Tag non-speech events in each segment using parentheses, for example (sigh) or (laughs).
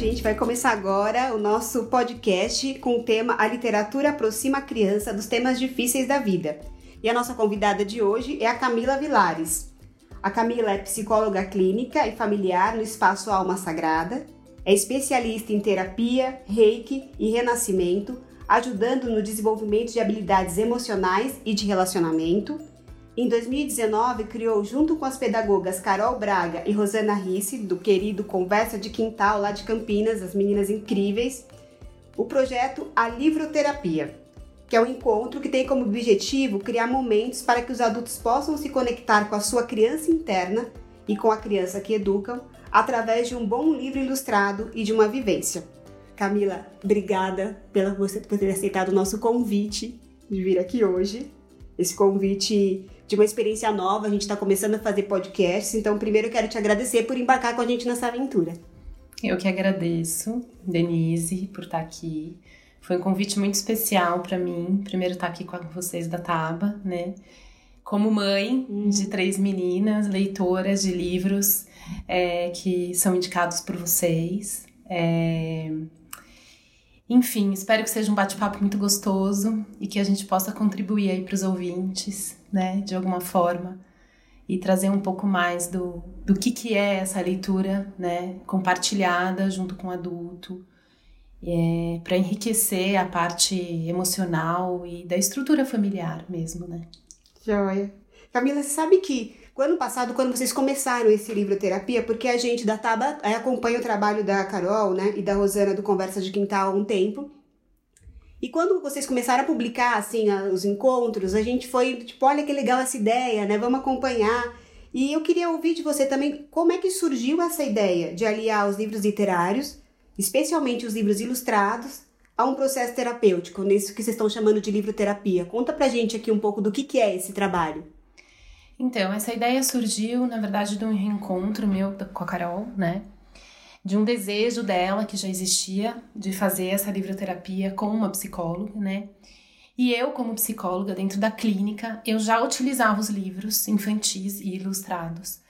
gente vai começar agora o nosso podcast com o tema A Literatura Aproxima a Criança dos Temas Difíceis da Vida. E a nossa convidada de hoje é a Camila Vilares. A Camila é psicóloga clínica e familiar no Espaço Alma Sagrada, é especialista em terapia, reiki e renascimento, ajudando no desenvolvimento de habilidades emocionais e de relacionamento. Em 2019, criou, junto com as pedagogas Carol Braga e Rosana Risse, do querido Conversa de Quintal, lá de Campinas, as meninas incríveis, o projeto A Livroterapia, que é um encontro que tem como objetivo criar momentos para que os adultos possam se conectar com a sua criança interna e com a criança que educam através de um bom livro ilustrado e de uma vivência. Camila, obrigada pela você por ter aceitado o nosso convite de vir aqui hoje. Esse convite de uma experiência nova, a gente está começando a fazer podcasts, então primeiro eu quero te agradecer por embarcar com a gente nessa aventura. Eu que agradeço, Denise, por estar aqui. Foi um convite muito especial para mim, primeiro estar aqui com vocês da Taba, né? Como mãe de três meninas, leitoras de livros é, que são indicados por vocês. É... Enfim, espero que seja um bate-papo muito gostoso e que a gente possa contribuir aí para os ouvintes, né, de alguma forma, e trazer um pouco mais do, do que, que é essa leitura, né, compartilhada junto com o adulto, é, para enriquecer a parte emocional e da estrutura familiar mesmo, né. Joia. Camila, você sabe que o ano passado, quando vocês começaram esse livro terapia, porque a gente da Taba é, acompanha o trabalho da Carol, né, e da Rosana do Conversa de Quintal há um tempo. E quando vocês começaram a publicar, assim, os encontros, a gente foi, tipo, olha que legal essa ideia, né, vamos acompanhar. E eu queria ouvir de você também como é que surgiu essa ideia de aliar os livros literários, especialmente os livros ilustrados, a um processo terapêutico, nisso que vocês estão chamando de livro terapia. Conta pra gente aqui um pouco do que, que é esse trabalho. Então, essa ideia surgiu, na verdade, de um reencontro meu com a Carol, né? De um desejo dela, que já existia, de fazer essa livroterapia com uma psicóloga, né? E eu, como psicóloga, dentro da clínica, eu já utilizava os livros infantis e ilustrados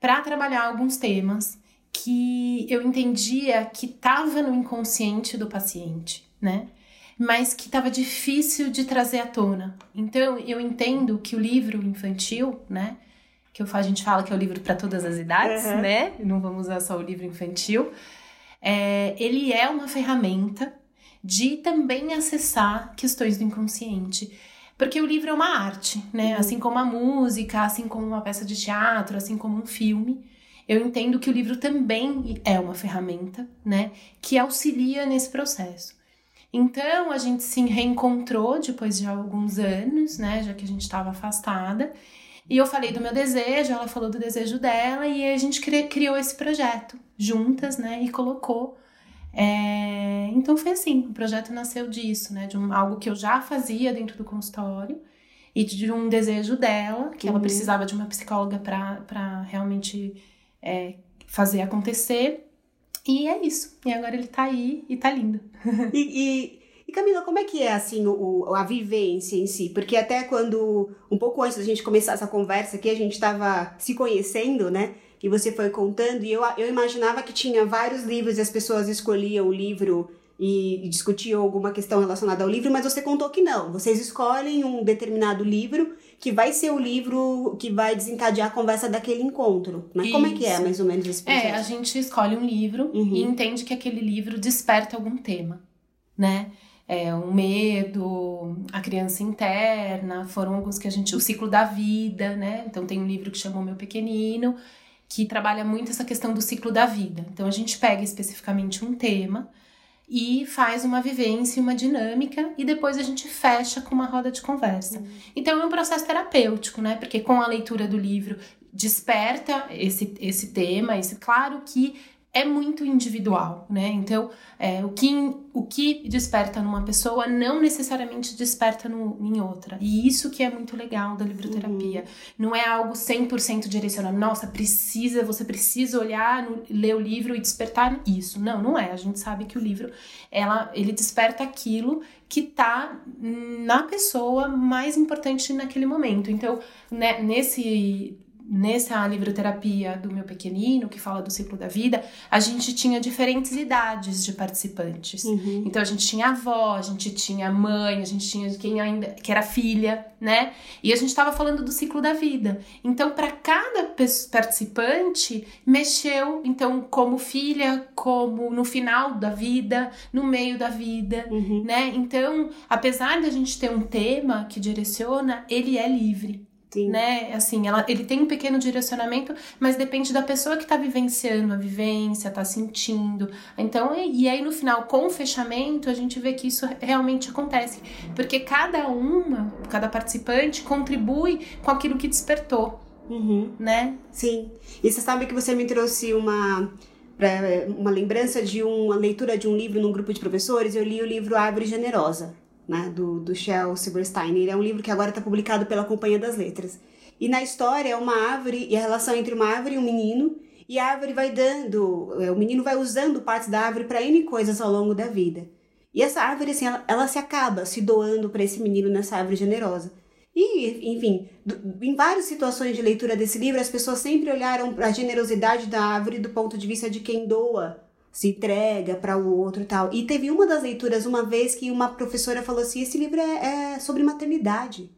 para trabalhar alguns temas que eu entendia que estava no inconsciente do paciente, né? mas que estava difícil de trazer à tona. Então, eu entendo que o livro infantil, né, que a gente fala que é o livro para todas as idades, uhum. né? Não vamos usar só o livro infantil. É, ele é uma ferramenta de também acessar questões do inconsciente. Porque o livro é uma arte, né? Uhum. Assim como a música, assim como uma peça de teatro, assim como um filme. Eu entendo que o livro também é uma ferramenta, né? Que auxilia nesse processo. Então a gente se reencontrou depois de alguns anos, né? Já que a gente estava afastada. E eu falei do meu desejo, ela falou do desejo dela, e a gente criou esse projeto juntas, né? E colocou. É... Então foi assim: o projeto nasceu disso, né? De um, algo que eu já fazia dentro do consultório e de um desejo dela, que uhum. ela precisava de uma psicóloga para realmente é, fazer acontecer. E é isso. E agora ele tá aí e tá lindo. (laughs) e, e, e, Camila, como é que é assim o, a vivência em si? Porque até quando, um pouco antes da gente começar essa conversa aqui, a gente estava se conhecendo, né? E você foi contando, e eu, eu imaginava que tinha vários livros e as pessoas escolhiam o livro e, e discutiam alguma questão relacionada ao livro, mas você contou que não. Vocês escolhem um determinado livro que vai ser o livro que vai desencadear a conversa daquele encontro. Mas Isso. como é que é mais ou menos esse processo? É, a gente escolhe um livro uhum. e entende que aquele livro desperta algum tema, né? É, o medo, a criança interna, foram alguns que a gente. O ciclo da vida, né? Então tem um livro que chamou Meu Pequenino, que trabalha muito essa questão do ciclo da vida. Então a gente pega especificamente um tema e faz uma vivência, uma dinâmica e depois a gente fecha com uma roda de conversa. Uhum. Então é um processo terapêutico, né? Porque com a leitura do livro desperta esse, esse tema, esse claro que é muito individual, né? Então, é, o, que, o que desperta numa pessoa não necessariamente desperta no, em outra. E isso que é muito legal da livroterapia. Uhum. Não é algo 100% direcionado. Nossa, precisa, você precisa olhar, no, ler o livro e despertar isso. Não, não é. A gente sabe que o livro, ela, ele desperta aquilo que tá na pessoa mais importante naquele momento. Então, né, nesse nessa livroterapia do meu pequenino, que fala do ciclo da vida, a gente tinha diferentes idades de participantes. Uhum. Então a gente tinha avó, a gente tinha mãe, a gente tinha quem ainda que era filha, né? E a gente estava falando do ciclo da vida. Então para cada participante mexeu, então como filha, como no final da vida, no meio da vida, Uhum. né? Então, apesar da gente ter um tema que direciona, ele é livre Sim. né? Assim, ela, ele tem um pequeno direcionamento, mas depende da pessoa que tá vivenciando a vivência, tá sentindo. Então, e, e aí no final, com o fechamento, a gente vê que isso realmente acontece. Porque cada uma, cada participante contribui com aquilo que despertou, Uhum. né? Sim. E você sabe que você me trouxe uma uma lembrança de uma leitura de um livro num grupo de professores. Eu li o livro Árvore Generosa, né, do, do Shel Silverstein. Ele é um livro que agora está publicado pela Companhia das Letras. E na história é uma árvore e a relação entre uma árvore e um menino. E a árvore vai dando, é, o menino vai usando partes da árvore para N coisas ao longo da vida. E essa árvore, assim, ela, ela se acaba se doando para esse menino nessa árvore generosa. E, enfim, em várias situações de leitura desse livro, as pessoas sempre olharam para a generosidade da árvore do ponto de vista de quem doa, se entrega para o outro e tal. E teve uma das leituras uma vez que uma professora falou assim: esse livro é, é sobre maternidade.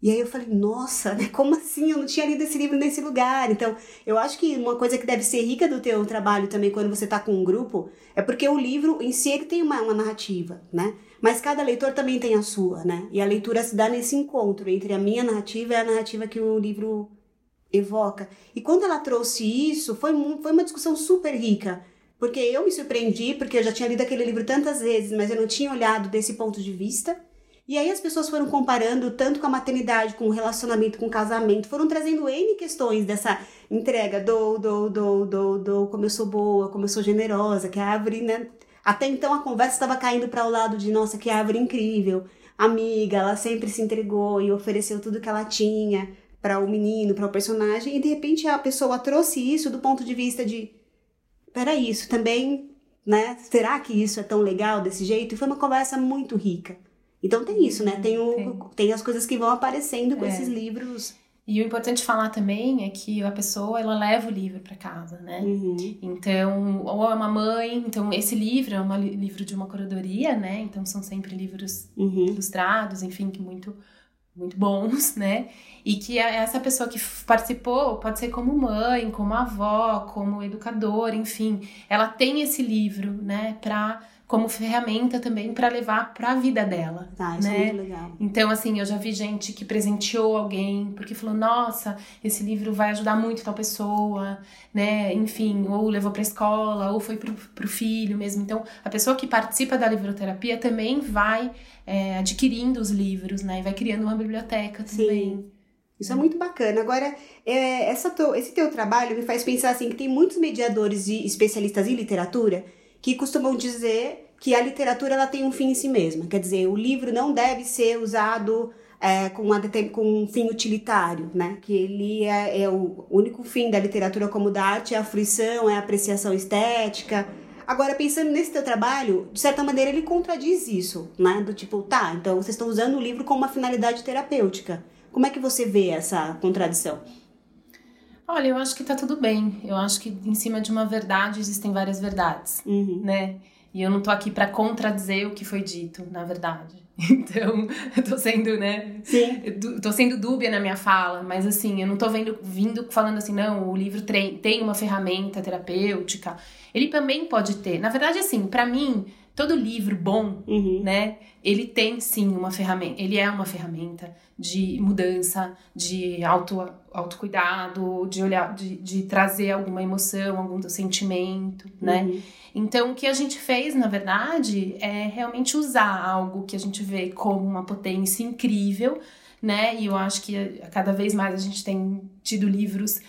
E aí eu falei, nossa, né? Como assim? Eu não tinha lido esse livro nesse lugar. Então, eu acho que uma coisa que deve ser rica do teu trabalho também quando você tá com um grupo é porque o livro em si ele tem uma, uma narrativa, né? Mas cada leitor também tem a sua, né? E a leitura se dá nesse encontro entre a minha narrativa e a narrativa que o livro evoca. E quando ela trouxe isso, foi, foi uma discussão super rica. Porque eu me surpreendi, porque eu já tinha lido aquele livro tantas vezes, mas eu não tinha olhado desse ponto de vista. E aí as pessoas foram comparando tanto com a maternidade, com o relacionamento, com o casamento, foram trazendo N questões dessa entrega, dou, dou, dou, dou, dou, como eu sou boa, como eu sou generosa, que a árvore, né? Até então a conversa estava caindo para o lado de, nossa, que árvore incrível, amiga, ela sempre se entregou e ofereceu tudo que ela tinha para o menino, para o personagem, e de repente a pessoa trouxe isso do ponto de vista de, peraí, isso também, né? Será que isso é tão legal desse jeito? E foi uma conversa muito rica. Então tem isso, né? Tem, o, Tem. tem. as coisas que vão aparecendo com É. esses livros. E o importante falar também é que a pessoa, ela leva o livro para casa, né? Uhum. Então, ou é uma mãe, então esse livro é um livro de uma curadoria, né? Então são sempre livros Uhum. ilustrados, enfim, que muito muito bons, né? E que a- essa pessoa que participou pode ser como mãe, como avó, como educadora, enfim, ela tem esse livro, né, para como ferramenta também para levar para a vida dela. Tá, isso né? é muito legal. Então, assim, eu já vi gente que presenteou alguém porque falou: nossa, esse livro vai ajudar muito tal pessoa, né? Enfim, ou levou pra escola, ou foi pro, pro filho mesmo. Então, a pessoa que participa da livroterapia também vai é, adquirindo os livros, né? E vai criando uma biblioteca também. Isso é muito bacana. Agora, é, essa to- esse teu trabalho me faz pensar assim que tem muitos mediadores e especialistas em literatura que costumam dizer que a literatura ela tem um fim em si mesma. Quer dizer, o livro não deve ser usado é, com, uma com um fim utilitário, né? Que ele é, é o único fim da literatura como da arte é a fruição, é a apreciação estética. Agora, pensando nesse teu trabalho, de certa maneira ele contradiz isso, né? Do tipo, tá, então vocês estão usando o livro com uma finalidade terapêutica. Como é que você vê essa contradição? Olha, eu acho que tá tudo bem. Eu acho que em cima de uma verdade existem várias verdades. Uhum. né? E eu não tô aqui pra contradizer o que foi dito, na verdade. (laughs) Então, eu tô sendo, né? Sim. tô sendo dúbia na minha fala, mas assim, eu não tô vendo, vindo falando assim, não, o livro tem uma ferramenta terapêutica. Ele também pode ter. Na verdade, assim, pra mim, todo livro bom, Uhum. né? Ele tem sim uma ferramenta, ele é uma ferramenta de mudança, de auto, autocuidado, de olhar, de, de trazer alguma emoção, algum sentimento, né? Uhum. Então, o que a gente fez, na verdade, é realmente usar algo que a gente vê como uma potência incrível, né? E eu acho que eh, cada vez mais a gente tem tido livros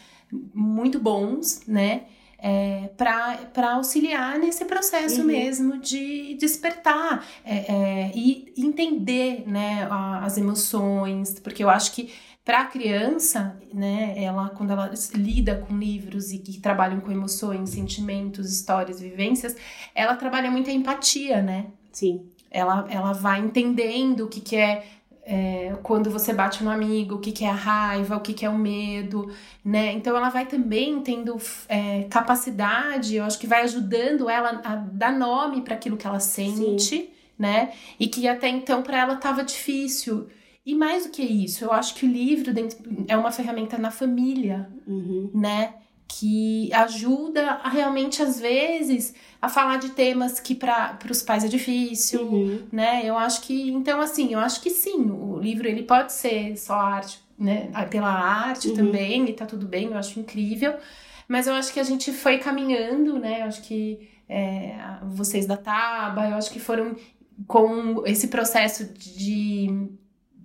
muito bons, né? É, para auxiliar nesse processo Uhum. mesmo de despertar é, é, e entender né, a- as emoções, porque eu acho que para a criança, né, ela quando ela lida com livros e que trabalham com emoções, sentimentos, histórias, vivências, ela trabalha muito a empatia, né? Sim. Ela, ela vai entendendo o que, que é é, quando você bate no amigo, o que, que é a raiva, o que, que é o medo, né? Então ela vai também tendo é, capacidade, eu acho que vai ajudando ela a dar nome para aquilo que ela sente, Sim. né? E que até então para ela estava difícil. E mais do que isso, eu acho que o livro é uma ferramenta na família, uhum. né? Que ajuda a realmente, às vezes, a falar de temas que para os pais é difícil, uhum. né? Eu acho que, então, assim, eu acho que sim, o livro ele pode ser só arte, né? Pela arte uhum. também, e tá tudo bem, eu acho incrível. Mas eu acho que a gente foi caminhando, né? Eu acho que é, vocês da Taba, eu acho que foram com esse processo de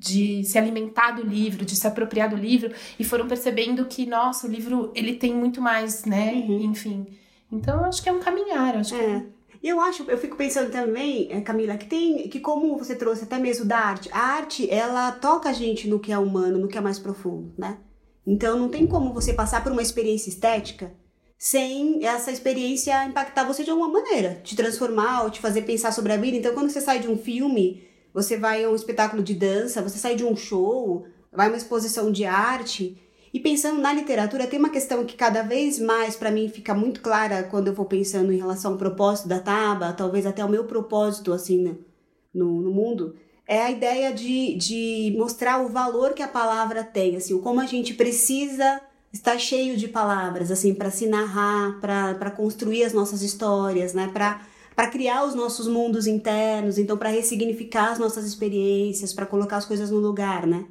de se alimentar do livro, de se apropriar do livro e foram percebendo que nossa, o livro ele tem muito mais, né? Uhum. Enfim. Então eu acho que é um caminhar, acho é. E eu acho, eu fico pensando também, é, Camila, que tem, que como você trouxe até mesmo da arte, a arte, ela toca a gente no que é humano, no que é mais profundo, né? Então não tem como você passar por uma experiência estética sem essa experiência impactar você de alguma maneira, te transformar ou te fazer pensar sobre a vida. Então quando você sai de um filme, você vai a um espetáculo de dança, você sai de um show, vai a uma exposição de arte. E pensando na literatura, tem uma questão que cada vez mais para mim fica muito clara quando eu vou pensando em relação ao propósito da Taba, talvez até o meu propósito assim né, no, no mundo, é a ideia de, de mostrar o valor que a palavra tem, assim, como a gente precisa estar cheio de palavras, assim, para se narrar, para construir as nossas histórias, né, para para criar os nossos mundos internos, então para ressignificar as nossas experiências, para colocar as coisas no lugar, né?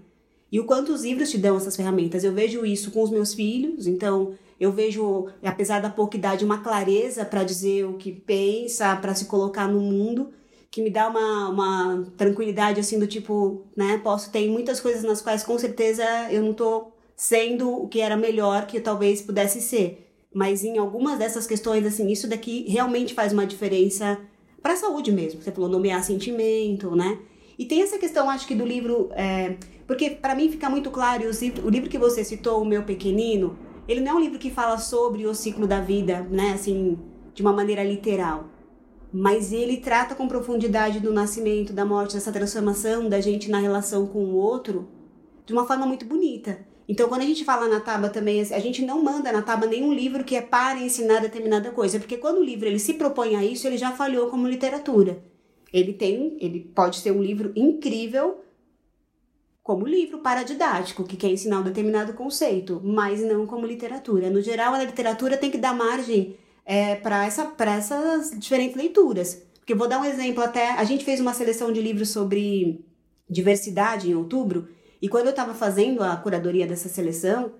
E o quanto os livros te dão essas ferramentas. Eu vejo isso com os meus filhos, então eu vejo, apesar da pouca idade, uma clareza para dizer o que pensa, para se colocar no mundo, que me dá uma, uma tranquilidade assim do tipo, né? Posso ter muitas coisas nas quais com certeza eu não tô sendo o que era melhor que talvez pudesse ser mas em algumas dessas questões, assim, isso daqui realmente faz uma diferença para a saúde mesmo. Você falou nomear sentimento, né? E tem essa questão, acho que do livro, é, porque para mim fica muito claro, o, livro que você citou, O Meu Pequenino, ele não é um livro que fala sobre o ciclo da vida, né, assim, de uma maneira literal. Mas ele trata com profundidade do nascimento, da morte, dessa transformação da gente na relação com o outro, de uma forma muito bonita. Então, quando a gente fala na tábua também, a gente não manda na tábua nenhum livro que é para ensinar determinada coisa, porque quando o livro ele se propõe a isso, ele já falhou como literatura. Ele tem, ele pode ser um livro incrível como livro paradidático, que quer ensinar um determinado conceito, mas não como literatura. No geral, a literatura tem que dar margem é, para essa, essas diferentes leituras. Porque vou dar um exemplo até. A gente fez uma seleção de livros sobre diversidade em outubro, e quando eu estava fazendo a curadoria dessa seleção,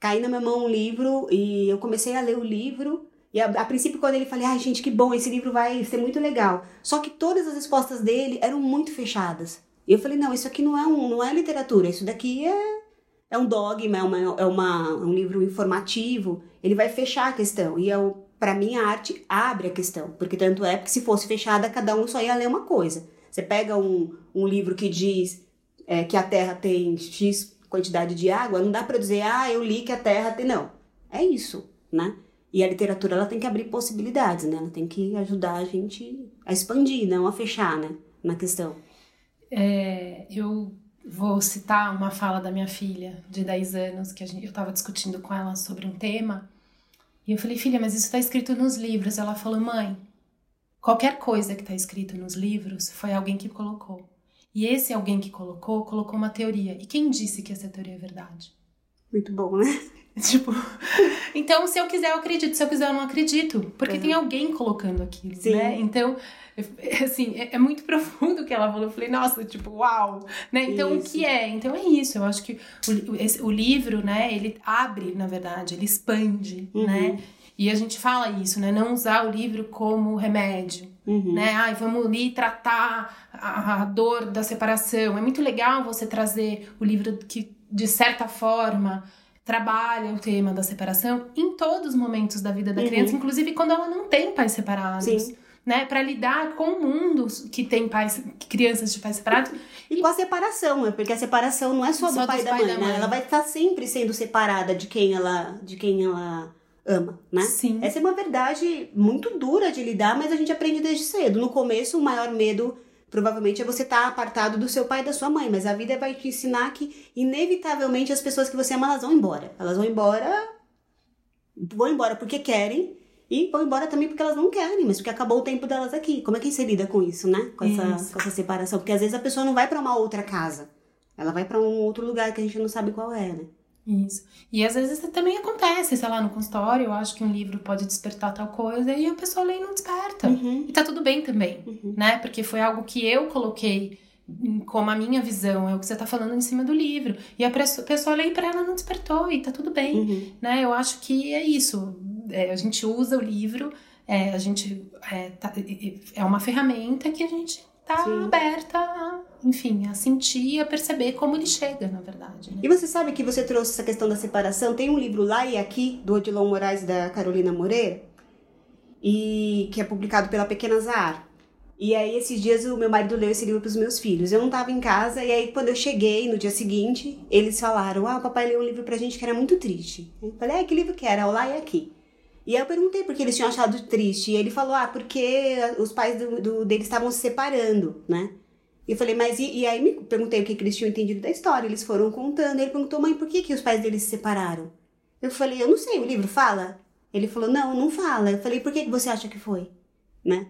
caiu na minha mão um livro e eu comecei a ler o livro. E a, a princípio, quando ele falei, ai gente, que bom, esse livro vai ser muito legal. Só que todas as respostas dele eram muito fechadas. E eu falei, não, isso aqui não é, um, não é literatura, isso daqui é, é um dogma, é, uma, é uma, um livro informativo. Ele vai fechar a questão. E eu, para mim, a arte abre a questão. Porque tanto é que se fosse fechada, cada um só ia ler uma coisa. Você pega um, um livro que diz é, que a Terra tem X quantidade de água, não dá para dizer, ah, eu li que a Terra tem. Não. É isso, né? E a literatura ela tem que abrir possibilidades, né? Ela tem que ajudar a gente a expandir, não a fechar, né? Na questão. É, eu vou citar uma fala da minha filha de 10 anos, que gente, eu estava discutindo com ela sobre um tema. E eu falei, filha, mas isso está escrito nos livros. Ela falou, mãe, qualquer coisa que está escrito nos livros foi alguém que colocou. E esse alguém que colocou, colocou uma teoria. E quem disse que essa teoria é verdade? Muito bom, né? (laughs) Tipo, então se eu quiser eu acredito, se eu quiser eu não acredito, porque uhum. tem alguém colocando aquilo, Sim. né? Então, (laughs) assim, é, é, muito (laughs) profundo o que ela falou. Eu falei, nossa, tipo, uau, né? Então isso. o que é? Então é isso. Eu acho que o, esse, o livro, né? Ele abre, na verdade, ele expande, uhum. né? E a gente fala isso, né? Não usar o livro como remédio, uhum. né? Ai, vamos ali tratar a, a, dor da separação. É muito legal você trazer o livro que, de certa forma, trabalha o tema da separação em todos os momentos da vida da uhum. criança, inclusive quando ela não tem pais separados. Sim. Né, para lidar com o mundo que tem pais, crianças de pais separados. E, e, com a separação, né? Porque a separação não é só, só do pai e da mãe, da mãe, né? Ela vai estar sempre sendo separada de quem ela, de quem ela ama, né? Sim. Essa é uma verdade muito dura de lidar, mas a gente aprende desde cedo. No começo, o maior medo provavelmente é você estar tá apartado do seu pai e da sua mãe, mas a vida vai te ensinar que inevitavelmente as pessoas que você ama elas vão embora. Elas vão embora vão embora porque querem e vão embora também porque elas não querem, mas porque acabou o tempo delas aqui. Como é que você lida com isso, né? Com essa, com essa separação, porque às vezes a pessoa não vai para uma outra casa. Ela vai para um outro lugar que a gente não sabe qual é, né? Isso. E às vezes também acontece, sei lá, no consultório, eu acho que um livro pode despertar tal coisa e a pessoa lê e não desperta. Uhum. E tá tudo bem também, uhum. né? Porque foi algo que eu coloquei como a minha visão, é o que você tá falando em cima do livro. E a pessoa lê para ela não despertou e tá tudo bem, uhum. né? Eu acho que é isso. É, a gente usa o livro, é, a gente é, tá, é uma ferramenta que a gente tá Sim. aberta a, enfim, a sentir e a perceber como ele chega, na verdade. Né? E você sabe que você trouxe essa questão da separação? Tem um livro lá e aqui, do Odilon Moraes da Carolina Moreira, e que é publicado pela Pequena Zar. E aí, esses dias, o meu marido leu esse livro para os meus filhos. Eu não estava em casa, e aí, quando eu cheguei, no dia seguinte, eles falaram: Ah, o papai leu um livro pra gente que era muito triste. Eu falei: Ah, que livro que era? O lá e aqui. E aí eu perguntei por que eles tinham achado triste. E ele falou: Ah, porque os pais do, do deles estavam se separando, né? E eu falei, mas e, e, aí me perguntei o que, que eles tinham entendido da história. Eles foram contando. Ele perguntou, mãe, por que, que os pais deles se separaram? Eu falei, eu não sei, o livro fala? Ele falou, não, não fala. Eu falei, por que, que você acha que foi? Né?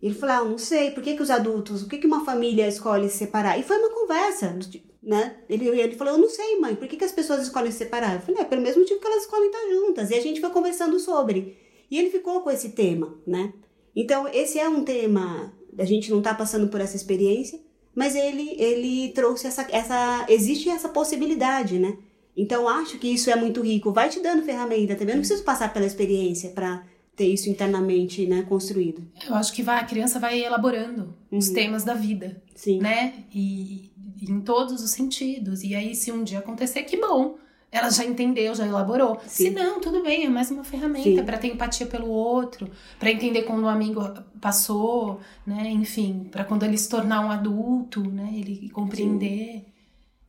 Ele falou, ah, não sei, por que, que os adultos, o que, que uma família escolhe se separar? E foi uma conversa, né? Ele, ele falou, eu não sei, mãe, por que, que as pessoas escolhem se separar? Eu falei, é pelo mesmo motivo que elas escolhem estar juntas. E a gente foi conversando sobre. E ele ficou com esse tema, né? Então, esse é um tema, a gente não está passando por essa experiência, mas ele, ele trouxe essa, essa. Existe essa possibilidade, né? Então acho que isso é muito rico. Vai te dando ferramenta também. Eu não preciso passar pela experiência para ter isso internamente, né, construído. Eu acho que vai, a criança vai elaborando uhum. os temas da vida, Sim. né? E, e em todos os sentidos. E aí, se um dia acontecer, que bom ela já entendeu, já elaborou. Sim. Se não, tudo bem, é mais uma ferramenta para ter empatia pelo outro, para entender quando o um amigo passou, né? Enfim, para quando ele se tornar um adulto, né? Ele compreender. Sim.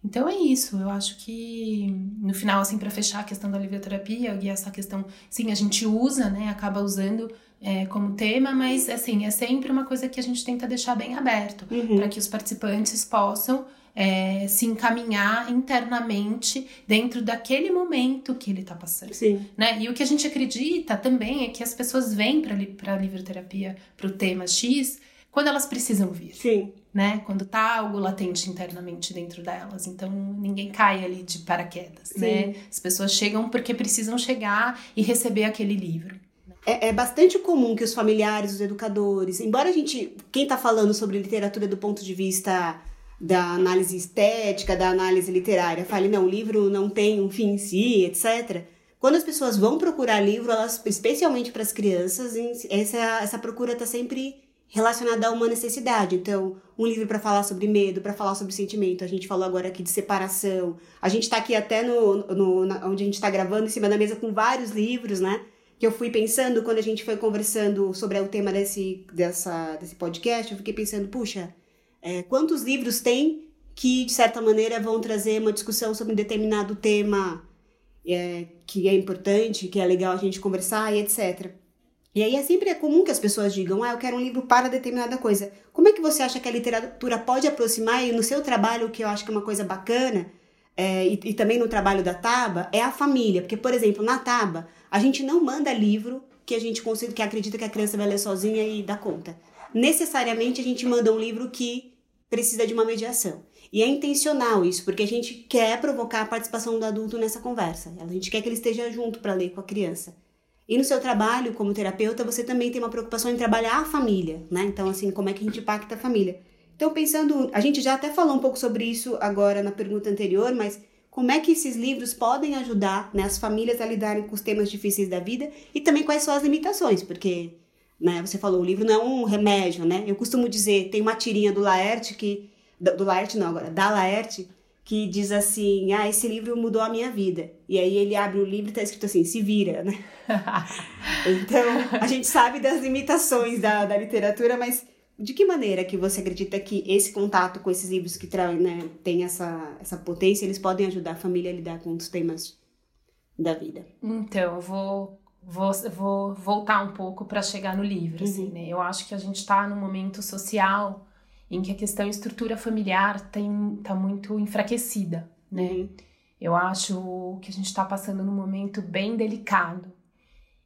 Então é isso, eu acho que no final, assim, para fechar a questão da livroterapia e essa questão, sim, a gente usa, né, acaba usando é, como tema, mas assim, é sempre uma coisa que a gente tenta deixar bem aberto, uhum. para que os participantes possam é, se encaminhar internamente dentro daquele momento que ele está passando. Sim. Né? E o que a gente acredita também é que as pessoas vêm para a livroterapia, para o tema X, quando elas precisam vir. Sim. Né? Quando tá algo latente internamente dentro delas. Então ninguém cai ali de paraquedas, né? As pessoas chegam porque precisam chegar e receber aquele livro. É, é, bastante comum que os familiares, os educadores, embora a gente, quem está falando sobre literatura do ponto de vista da análise estética, da análise literária, fale, não, o livro não tem um fim em si, etc. Quando as pessoas vão procurar livro, elas, especialmente para as crianças, essa, essa procura está sempre relacionada a uma necessidade. Então, um livro para falar sobre medo, para falar sobre sentimento. A gente falou agora aqui de separação. A gente está aqui até no, no onde a gente está gravando, em cima da mesa, com vários livros, né? Que eu fui pensando quando a gente foi conversando sobre o tema desse, dessa, desse podcast. Eu fiquei pensando, puxa, é, quantos livros tem que, de certa maneira, vão trazer uma discussão sobre um determinado tema é, que é importante, que é legal a gente conversar e etc. E aí é sempre é comum que as pessoas digam, ah, eu quero um livro para determinada coisa. Como é que você acha que a literatura pode aproximar, e no seu trabalho, que eu acho que é uma coisa bacana, é, e, e, também no trabalho da Taba, é a família. Porque, por exemplo, na Taba, a gente não manda livro que a gente consiga, que acredita que a criança vai ler sozinha e dá conta. Necessariamente a gente manda um livro que precisa de uma mediação. E é intencional isso, porque a gente quer provocar a participação do adulto nessa conversa. A gente quer que ele esteja junto para ler com a criança. E no seu trabalho como terapeuta, você também tem uma preocupação em trabalhar a família, né? Então, assim, como é que a gente impacta a família? Então, pensando, a gente já até falou um pouco sobre isso agora na pergunta anterior, mas como é que esses livros podem ajudar né, as famílias a lidarem com os temas difíceis da vida e também quais são as limitações, porque né? Você falou, o livro não é um remédio, né? Eu costumo dizer, tem uma tirinha do Laerte que do Laerte não agora, da Laerte que diz assim: "Ah, esse livro mudou a minha vida". E aí ele abre o livro e tá escrito assim: "Se vira", né? (laughs) então, a gente sabe das limitações da, da literatura, mas de que maneira que você acredita que esse contato com esses livros que né, tem essa, essa potência, eles podem ajudar a família a lidar com os temas da vida? Então, eu vou vou, vou voltar um pouco para chegar no livro, uhum. assim, né? Eu acho que a gente está num momento social em que a questão estrutura familiar tem, tá muito enfraquecida, né? Uhum. Eu acho que a gente está passando num momento bem delicado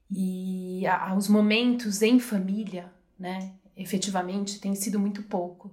e a, os momentos em família, né, efetivamente, tem sido muito pouco.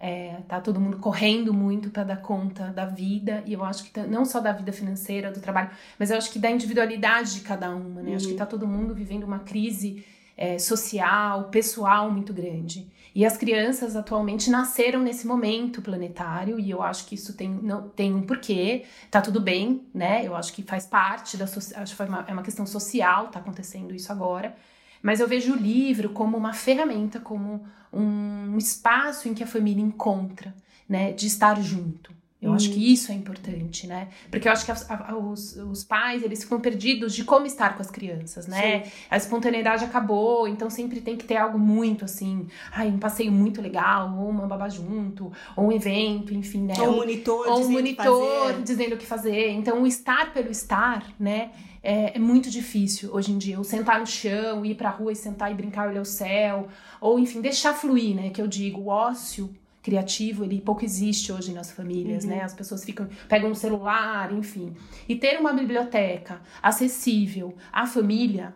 É, tá todo mundo correndo muito para dar conta da vida, e eu acho que não só da vida financeira, do trabalho, mas eu acho que da individualidade de cada uma, né? Uhum. Acho que tá todo mundo vivendo uma crise é, social, pessoal muito grande. E as crianças atualmente nasceram nesse momento planetário, e eu acho que isso tem, não, tem um porquê, tá tudo bem, né? Eu acho que faz parte da acho que uma, é uma questão social, tá acontecendo isso agora. Mas eu vejo o livro como uma ferramenta, como um espaço em que a família encontra, né, de estar junto. Eu hum. acho que isso é importante, né? Porque eu acho que a, a, os, os pais, eles ficam perdidos de como estar com as crianças, né? Sim. A espontaneidade acabou, então sempre tem que ter algo muito assim, ai, um passeio muito legal, ou uma babá junto, ou um evento, enfim, né? Ou um monitor, ou um monitor dizendo o que fazer. Então, o estar pelo estar, né? É, é, muito difícil hoje em dia. Ou sentar no chão, ir pra rua e sentar e brincar, olhar o céu. Ou, enfim, deixar fluir, né? Que eu digo, o ócio criativo, ele pouco existe hoje nas famílias, uhum. né? As pessoas ficam, pegam um celular, enfim. E ter uma biblioteca acessível à família,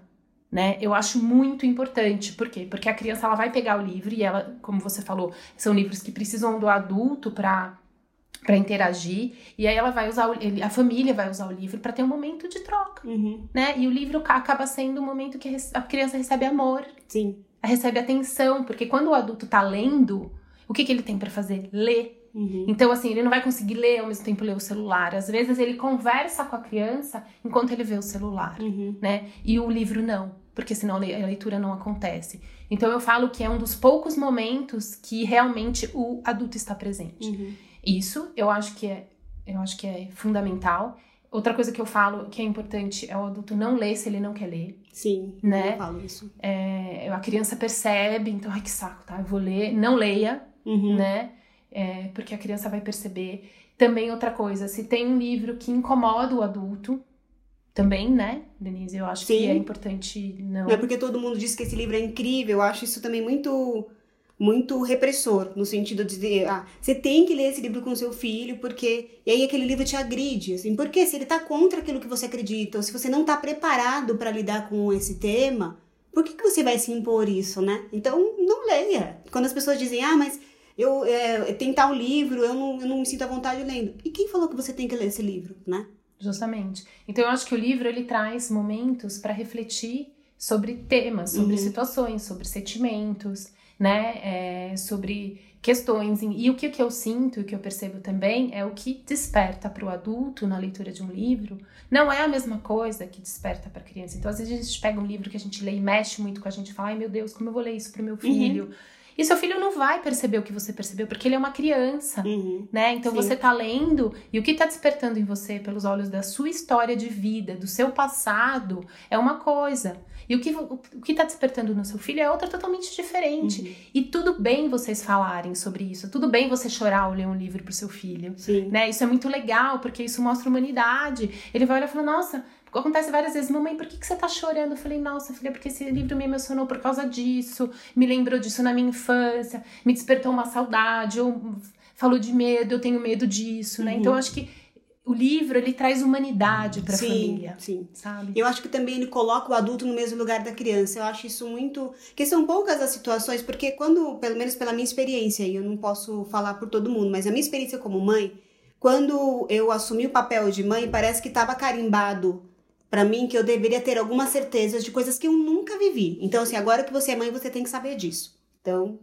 né? Eu acho muito importante. Por quê? Porque a criança ela vai pegar o livro e ela, como você falou, são livros que precisam do adulto para para interagir e aí ela vai usar o, a família vai usar o livro para ter um momento de troca, uhum. né? E o livro acaba sendo um momento que a criança recebe amor, sim, recebe atenção, porque quando o adulto tá lendo o que, que ele tem para fazer? Ler. Uhum. Então, assim, ele não vai conseguir ler ao mesmo tempo ler o celular. Às vezes ele conversa com a criança enquanto ele vê o celular, uhum. né? E o livro não, porque senão a leitura não acontece. Então eu falo que é um dos poucos momentos que realmente o adulto está presente. Uhum. Isso eu acho que é, eu acho que é fundamental. Outra coisa que eu falo que é importante é o adulto não ler se ele não quer ler. Sim, né? eu falo isso. É, a criança percebe, então, ai que saco, tá? Eu vou ler. Não leia, uhum. né? É, porque a criança vai perceber. Também outra coisa, se tem um livro que incomoda o adulto, também, né, Denise? Eu acho Sim. que é importante não. Não é porque todo mundo diz que esse livro é incrível, eu acho isso também muito muito repressor, no sentido de dizer, ah, você tem que ler esse livro com seu filho, porque. E aí aquele livro te agride, assim, porque se ele tá contra aquilo que você acredita, ou se você não tá preparado para lidar com esse tema, por que, que você vai se impor isso, né? Então, não leia. Quando as pessoas dizem, ah, mas eu é, tentar um livro, eu não, eu não me sinto à vontade lendo. E quem falou que você tem que ler esse livro, né? Justamente. Então eu acho que o livro ele traz momentos para refletir sobre temas, sobre uhum. situações, sobre sentimentos, né? É, sobre questões. E o que, que eu sinto e o que eu percebo também é o que desperta para o adulto na leitura de um livro não é a mesma coisa que desperta para a criança. Então, às vezes a gente pega um livro que a gente lê e mexe muito com a gente e fala: ai meu Deus, como eu vou ler isso para meu uhum. filho? Uhum. E seu filho não vai perceber o que você percebeu, porque ele é uma criança, uhum. né? Então Sim. você tá lendo e o que tá despertando em você pelos olhos da sua história de vida, do seu passado, é uma coisa. E o que, o, que tá despertando no seu filho é outra totalmente diferente. Uhum. E tudo bem vocês falarem sobre isso. Tudo bem você chorar ao ler um livro pro seu filho. Sim. Né? Isso é muito legal, porque isso mostra humanidade. Ele vai olhar e falar, nossa, Acontece várias vezes, mamãe, por que, que você tá chorando? Eu falei, nossa, filha, porque esse livro me emocionou por causa disso, me lembrou disso na minha infância, me despertou uma saudade, ou falou de medo, eu tenho medo disso, né? Uhum. Então, eu acho que o livro, ele traz humanidade pra sim, família. Sim, sabe? Eu acho que também ele coloca o adulto no mesmo lugar da criança. Eu acho isso muito... Que são poucas as situações, porque quando, pelo menos pela minha experiência, e eu não posso falar por todo mundo, mas a minha experiência como mãe, quando eu assumi o papel de mãe, parece que estava carimbado para mim que eu deveria ter algumas certezas de coisas que eu nunca vivi. Então, assim, agora que você é mãe, você tem que saber disso. Então,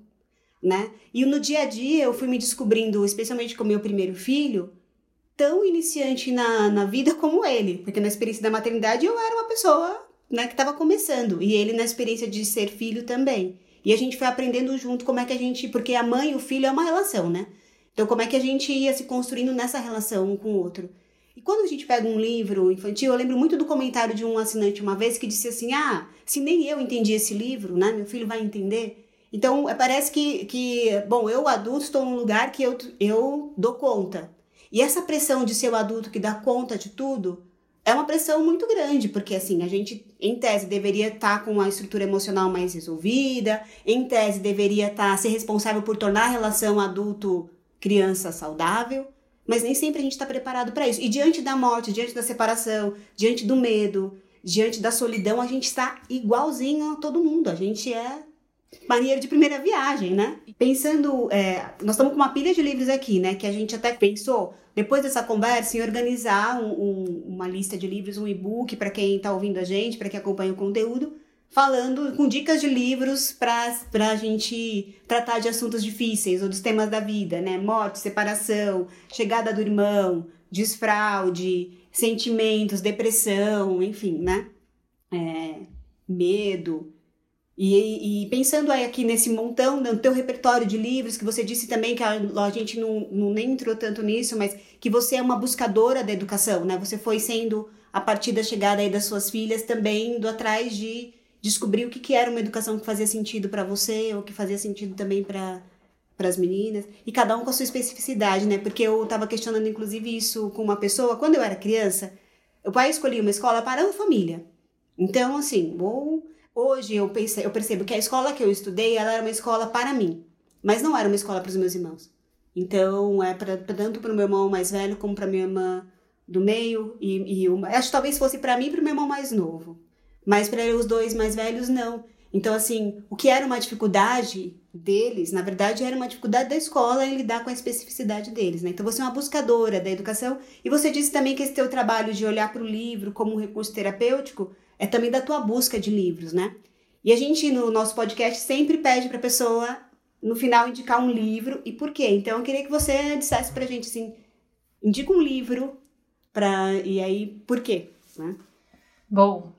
né? E no dia a dia eu fui me descobrindo, especialmente com meu primeiro filho, tão iniciante na, na vida como ele. Porque na experiência da maternidade eu era uma pessoa né, que estava começando. E ele na experiência de ser filho também. E a gente foi aprendendo junto como é que a gente. Porque a mãe e o filho é uma relação, né? Então, como é que a gente ia se construindo nessa relação um com o outro. E quando a gente pega um livro infantil, eu lembro muito do comentário de um assinante uma vez que disse assim: Ah, se nem eu entendi esse livro, né? Meu filho vai entender. Então, é, parece que, que bom, eu adulto estou num lugar que eu, eu dou conta. E essa pressão de ser o adulto que dá conta de tudo é uma pressão muito grande, porque assim, a gente, em tese, deveria estar tá com uma estrutura emocional mais resolvida, em tese, deveria estar tá, ser responsável por tornar a relação adulto-criança saudável, mas nem sempre a gente está preparado para isso. E diante da morte, diante da separação, diante do medo, diante da solidão, a gente está igualzinho a todo mundo. A gente é marinheiro de primeira viagem, né? Pensando, é, nós estamos com uma pilha de livros aqui, né? Que a gente até pensou, depois dessa conversa, em organizar um, um, uma lista de livros, um e-book para quem está ouvindo a gente, para quem acompanha o conteúdo, falando com dicas de livros para a gente tratar de assuntos difíceis ou dos temas da vida, né? Morte, separação, chegada do irmão, desfraude, sentimentos, depressão, enfim, né? É, medo. E, e, pensando aí aqui nesse montão, no teu repertório de livros, que você disse também que a, a gente não, não nem entrou tanto nisso, mas que você é uma buscadora da educação, né? Você foi sendo, a partir da chegada aí das suas filhas, também indo atrás de descobrir o que, que era uma educação que fazia sentido para você, ou que fazia sentido também para para as meninas, e cada um com a sua especificidade, né? Porque eu estava questionando, inclusive, isso com uma pessoa, quando eu era criança, o pai escolhia uma escola para a família. Então, assim, ou Hoje eu, pensei, eu percebo que a escola que eu estudei ela era uma escola para mim, mas não era uma escola para os meus irmãos. Então, é pra, tanto para o meu irmão mais velho como para minha irmã do meio e, e uma, acho que talvez fosse para mim e para o meu irmão mais novo, mas para os dois mais velhos não. Então, assim, o que era uma dificuldade deles, na verdade, era uma dificuldade da escola em lidar com a especificidade deles, né? Então, você é uma buscadora da educação e você disse também que esse teu trabalho de olhar para o livro como um recurso terapêutico é também da tua busca de livros, né? E a gente, no nosso podcast, sempre pede para a pessoa, no final, indicar um livro e por quê. Então, eu queria que você dissesse para a gente, assim, indica um livro, pra, e aí, por quê, né? Bom,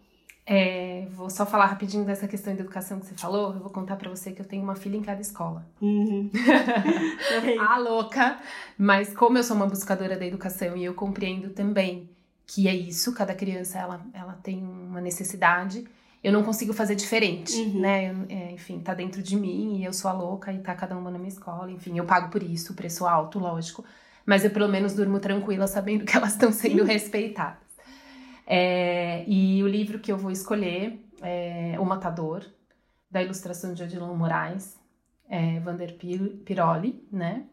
é, vou só falar rapidinho dessa questão de educação que você falou. Eu vou contar para você que eu tenho uma filha em cada escola. Uhum. (laughs) a louca! Mas como eu sou uma buscadora da educação e eu compreendo também que é isso, cada criança ela, ela tem uma necessidade. Eu não consigo fazer diferente, uhum. né? É, enfim, tá dentro de mim e eu sou a louca e tá cada uma na minha escola. Enfim, eu pago por isso, preço alto, lógico. Mas eu pelo menos durmo tranquila sabendo que elas estão sendo respeitadas. É, e o livro que eu vou escolher é O Matador, da ilustração de Odilon Moraes, é, Vander Piroli, né?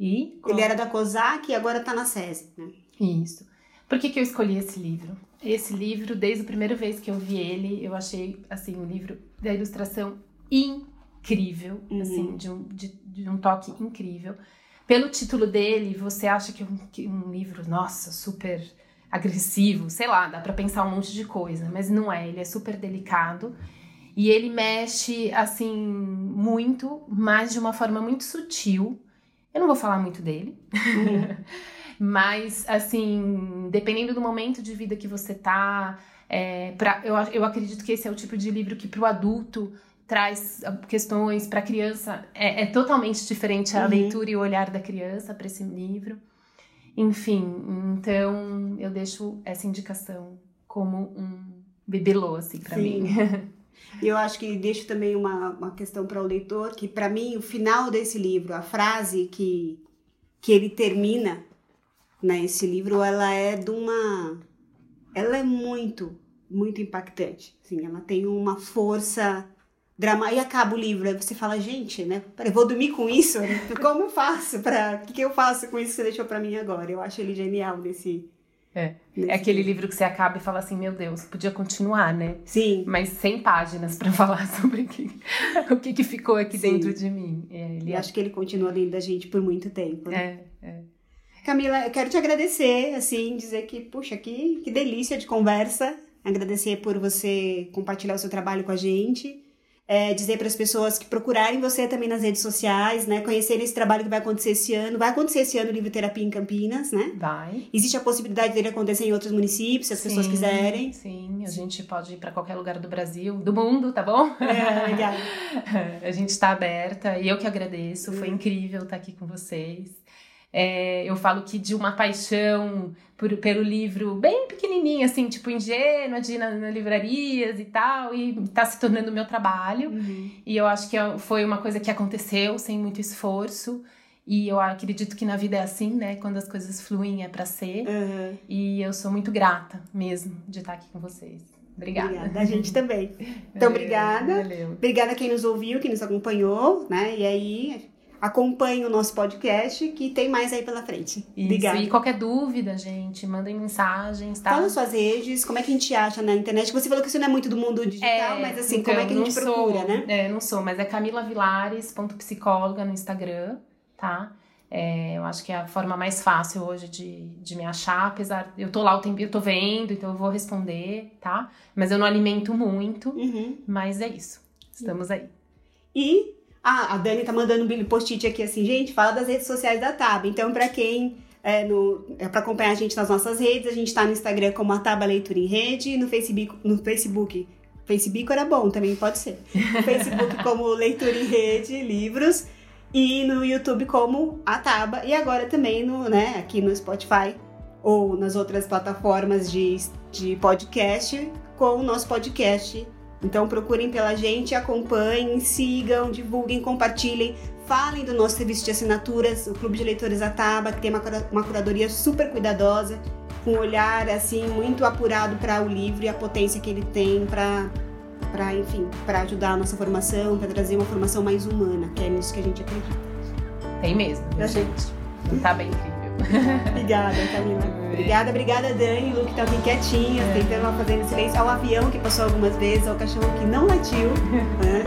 E, Ele era da COSAC e agora tá na SESI, né? Isso. Por que, que eu escolhi esse livro? Esse livro, desde a primeira vez que eu vi ele, eu achei, assim, um livro da ilustração incrível, uhum. assim, de um, de, de, um toque incrível. Pelo título dele, você acha que é um, que um livro, nossa, super agressivo, sei lá, dá para pensar um monte de coisa, mas não é, ele é super delicado. E ele mexe, assim, muito, mas de uma forma muito sutil. Eu não vou falar muito dele. Uhum. (laughs) Mas, assim, dependendo do momento de vida que você tá, é, pra, eu, eu acredito que esse é o tipo de livro que para o adulto traz questões para a criança é, é, totalmente diferente a uhum. leitura e o olhar da criança para esse livro. Enfim, então eu deixo essa indicação como um bibelô assim para mim. (laughs) E eu acho que deixo também uma, uma questão para o leitor que para mim o final desse livro, a frase que que ele termina né? Esse livro, ela é de uma... Ela é muito, muito impactante. Assim, ela tem uma força drama e acaba o livro aí você fala gente né peraí, vou dormir com isso como eu faço para o que, que eu faço com isso que você deixou para mim agora eu acho ele genial nesse é. é aquele livro que você acaba e fala assim, meu Deus, podia continuar, né? Sim. Mas 100 páginas para (laughs) falar sobre o que, o que, que ficou aqui Sim. dentro de mim. É, ele... acho que ele continua dentro da gente por muito tempo. Né? É, é. Camila, eu quero te agradecer, assim, dizer que, puxa, que, que delícia de conversa. Agradecer por você compartilhar o seu trabalho com a gente. É, dizer para as pessoas que procurarem você também nas redes sociais, né? Conhecerem esse trabalho que vai acontecer esse ano. Vai acontecer esse ano o Livro Terapia em Campinas, né? Vai. Existe a possibilidade dele acontecer em outros municípios, se as sim, pessoas quiserem. Sim, a gente pode ir para qualquer lugar do Brasil, do mundo, tá bom? É, legal. (laughs) a gente está aberta e eu que agradeço. Foi uhum. incrível estar aqui com vocês. É, eu falo que de uma paixão por, pelo livro bem pequenininho, assim, tipo ingênua, de ir na, na livrarias e tal, e tá se tornando meu trabalho. Uhum. E eu acho que é, foi uma coisa que aconteceu sem muito esforço. E eu acredito que na vida é assim, né? Quando as coisas fluem é para ser. Uhum. E eu sou muito grata mesmo de estar aqui com vocês. Obrigada. Obrigada, a gente também. (laughs) Então, obrigada. Valeu. Obrigada a quem nos ouviu, quem nos acompanhou, né? E aí, acompanhe o nosso podcast que tem mais aí pela frente. Isso. Obrigada. E qualquer dúvida, gente, mandem mensagens, tá? Fala suas redes, como é que a gente acha na internet? Você falou que isso não é muito do mundo digital, é, mas assim, então, como é que a gente procura, sou, né? É, não sou, mas é camilavilares.psicóloga no Instagram, tá? É, eu acho que é a forma mais fácil hoje de, de me achar, apesar. Eu tô lá o tempo, eu tô vendo, então eu vou responder, tá? Mas eu não alimento muito, uhum. mas é isso. Estamos aí. E ah, a Dani tá mandando um post-it aqui assim, gente, fala das redes sociais da Tab. Então, para quem é, é para acompanhar a gente nas nossas redes, a gente tá no Instagram como a Taba Leitura em Rede, no Facebook, no Facebook. Facebook era bom, também pode ser. No Facebook (laughs) como Leitura em Rede, livros e no YouTube como a Taba e agora também no, né, aqui no Spotify ou nas outras plataformas de, de podcast com o nosso podcast então procurem pela gente, acompanhem, sigam, divulguem, compartilhem, falem do nosso serviço de assinaturas, o Clube de Leitores Ataba, que tem uma, uma curadoria super cuidadosa, com um olhar assim muito apurado para o livro e a potência que ele tem para para enfim, para ajudar a nossa formação, para trazer uma formação mais humana, que é nisso que a gente acredita. Tem mesmo, gente. Tá bem incrível. obrigada, Camila. Obrigada, obrigada, Dani. Lu, que tá aqui quietinha, é. tentando fazer silêncio. Ao avião que passou algumas vezes, ao cachorro que não latiu. (laughs) né?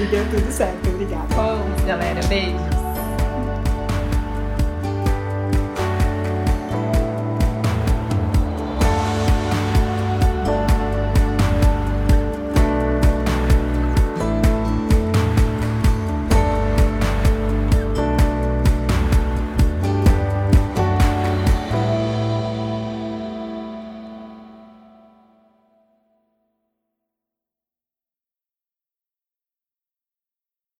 E deu tudo certo. Obrigada. Bom, galera. Beijos.